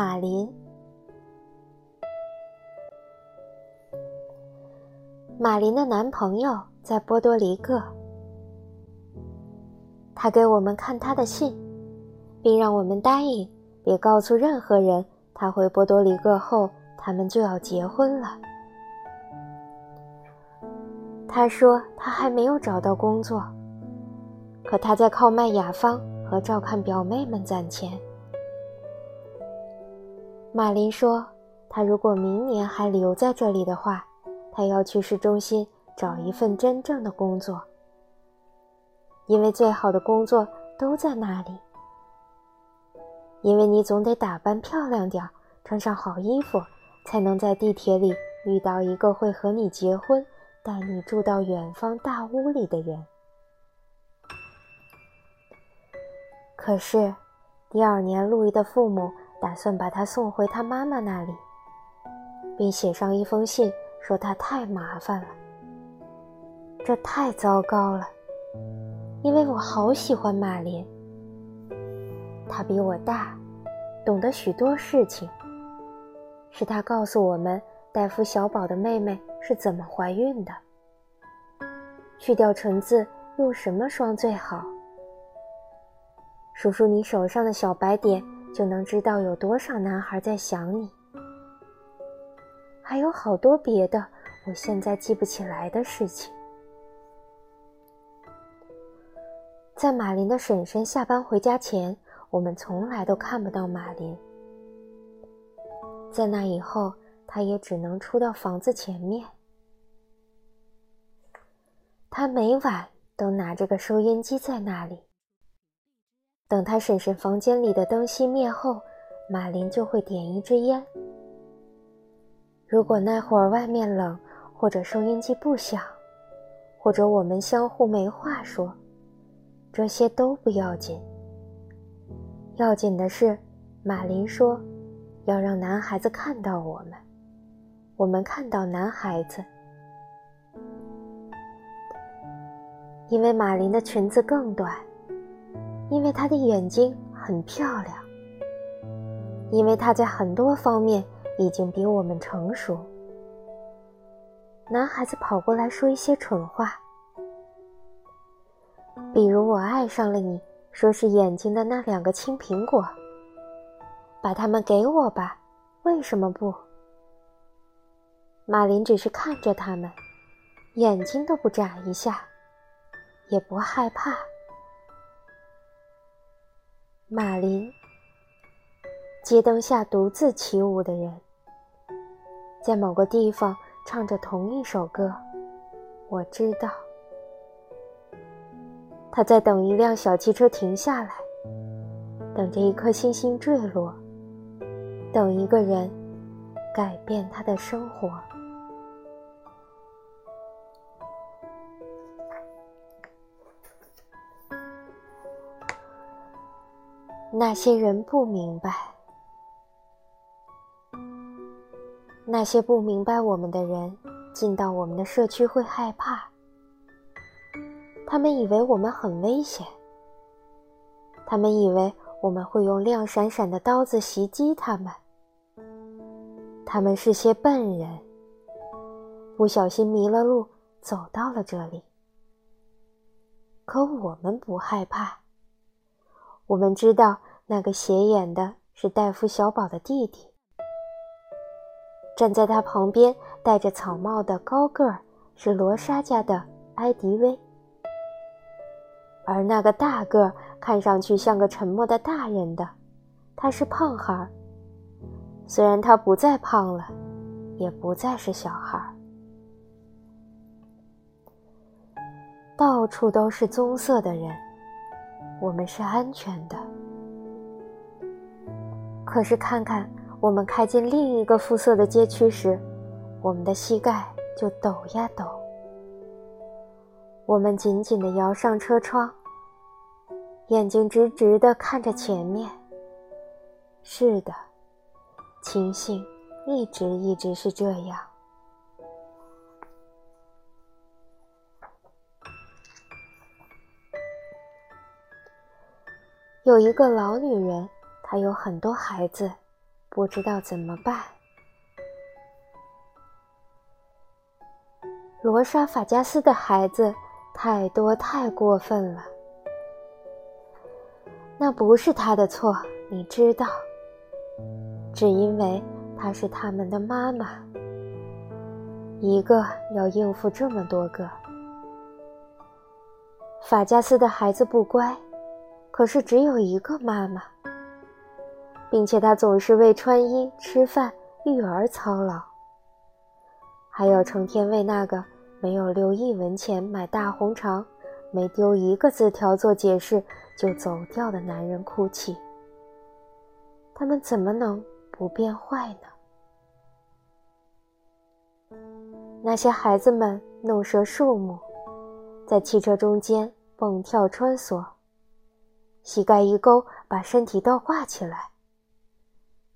马林。马林的男朋友在波多黎各，他给我们看他的信，并让我们答应别告诉任何人他回波多黎各后，他们就要结婚了。他说他还没有找到工作，可他在靠卖雅芳和照看表妹们攒钱。马林说，他如果明年还留在这里的话，他要去市中心找一份真正的工作，因为最好的工作都在那里。因为你总得打扮漂亮点儿，穿上好衣服，才能在地铁里遇到一个会和你结婚。带你住到远方大屋里的人。可是，第二年，路易的父母打算把他送回他妈妈那里，并写上一封信，说他太麻烦了。这太糟糕了，因为我好喜欢马林。他比我大，懂得许多事情。是他告诉我们。戴夫小宝的妹妹是怎么怀孕的？去掉唇字用什么霜最好？数数你手上的小白点，就能知道有多少男孩在想你。还有好多别的，我现在记不起来的事情。在马林的婶婶下班回家前，我们从来都看不到马林。在那以后。他也只能出到房子前面。他每晚都拿着个收音机在那里。等他婶婶房间里的灯熄灭后，马林就会点一支烟。如果那会儿外面冷，或者收音机不响，或者我们相互没话说，这些都不要紧。要紧的是，马林说，要让男孩子看到我们。我们看到男孩子，因为马林的裙子更短，因为他的眼睛很漂亮，因为他在很多方面已经比我们成熟。男孩子跑过来说一些蠢话，比如“我爱上了你”，说是眼睛的那两个青苹果，把它们给我吧，为什么不？马林只是看着他们，眼睛都不眨一下，也不害怕。马林，街灯下独自起舞的人，在某个地方唱着同一首歌。我知道，他在等一辆小汽车停下来，等着一颗星星坠落，等一个人改变他的生活。那些人不明白，那些不明白我们的人进到我们的社区会害怕，他们以为我们很危险，他们以为我们会用亮闪闪的刀子袭击他们，他们是些笨人，不小心迷了路，走到了这里，可我们不害怕。我们知道那个斜眼的是戴夫小宝的弟弟，站在他旁边戴着草帽的高个儿是罗莎家的埃迪威，而那个大个儿看上去像个沉默的大人的，他是胖孩儿。虽然他不再胖了，也不再是小孩儿。到处都是棕色的人。我们是安全的，可是看看我们开进另一个肤色的街区时，我们的膝盖就抖呀抖。我们紧紧地摇上车窗，眼睛直直地看着前面。是的，情形一直一直是这样。有一个老女人，她有很多孩子，不知道怎么办。罗莎·法加斯的孩子太多太过分了，那不是他的错，你知道，只因为他是他们的妈妈，一个要应付这么多个。法加斯的孩子不乖，可是只有一个妈妈，并且他总是为穿衣、吃饭、育儿操劳。还有成天为那个没有留一文钱买大红肠、没丢一个字条做解释就走掉的男人哭泣。他们怎么能不变坏呢？那些孩子们弄折树木，在汽车中间蹦跳穿梭，膝盖一勾，把身体倒挂起来，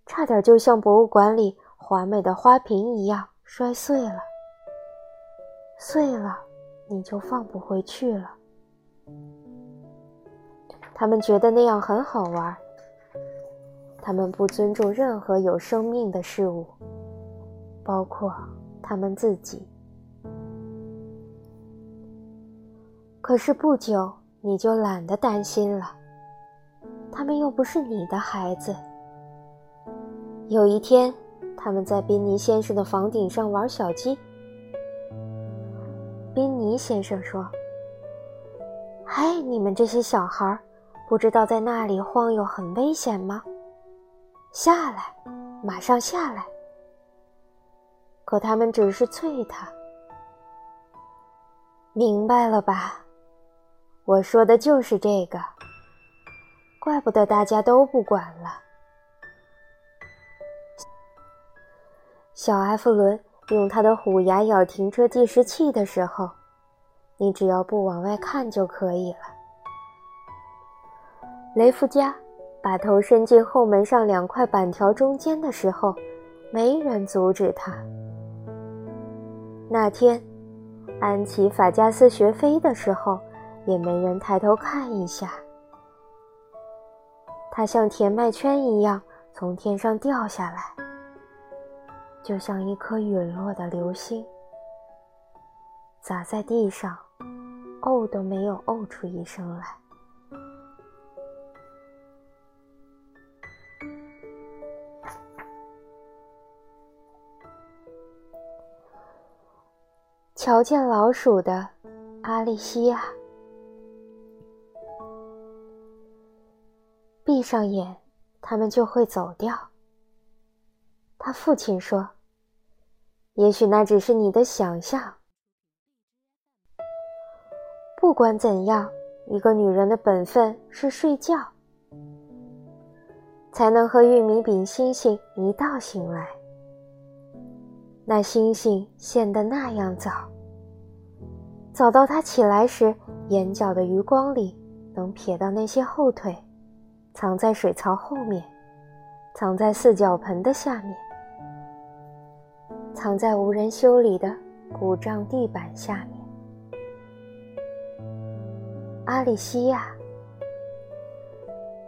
差点就像博物馆里华美的花瓶一样。摔碎了，碎了，你就放不回去了。他们觉得那样很好玩。他们不尊重任何有生命的事物，包括他们自己。可是不久，你就懒得担心了。他们又不是你的孩子。有一天。他们在宾尼先生的房顶上玩小鸡。宾尼先生说：“嗨，你们这些小孩，不知道在那里晃悠很危险吗？下来，马上下来！”可他们只是啐他。明白了吧？我说的就是这个。怪不得大家都不管了。小埃弗伦用他的虎牙咬停车计时器的时候，你只要不往外看就可以了。雷夫加把头伸进后门上两块板条中间的时候，没人阻止他。那天，安琪法加斯学飞的时候，也没人抬头看一下。它像甜麦圈一样从天上掉下来。就像一颗陨落的流星，砸在地上，哦都没有哦出一声来。瞧见老鼠的阿丽西亚，闭上眼，他们就会走掉。他父亲说。也许那只是你的想象。不管怎样，一个女人的本分是睡觉，才能和玉米饼星星一道醒来。那星星现得那样早，早到他起来时，眼角的余光里能瞥到那些后腿，藏在水槽后面，藏在四脚盆的下面。藏在无人修理的古胀地板下面。阿里西亚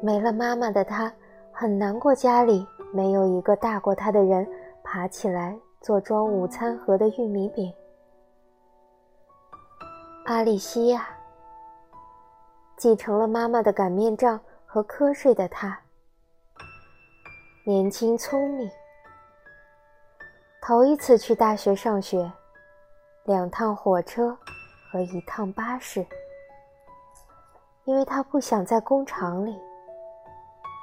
没了妈妈的她很难过，家里没有一个大过她的人爬起来做装午餐盒的玉米饼。阿里西亚继承了妈妈的擀面杖和瞌睡的她，年轻聪明。头一次去大学上学，两趟火车和一趟巴士，因为他不想在工厂里，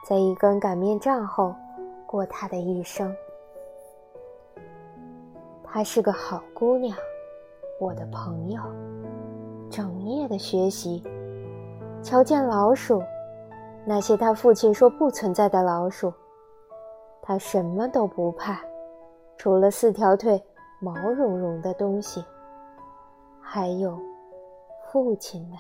在一根擀面杖后过他的一生。她是个好姑娘，我的朋友，整夜的学习，瞧见老鼠，那些他父亲说不存在的老鼠，他什么都不怕。除了四条腿毛茸茸的东西，还有父亲们。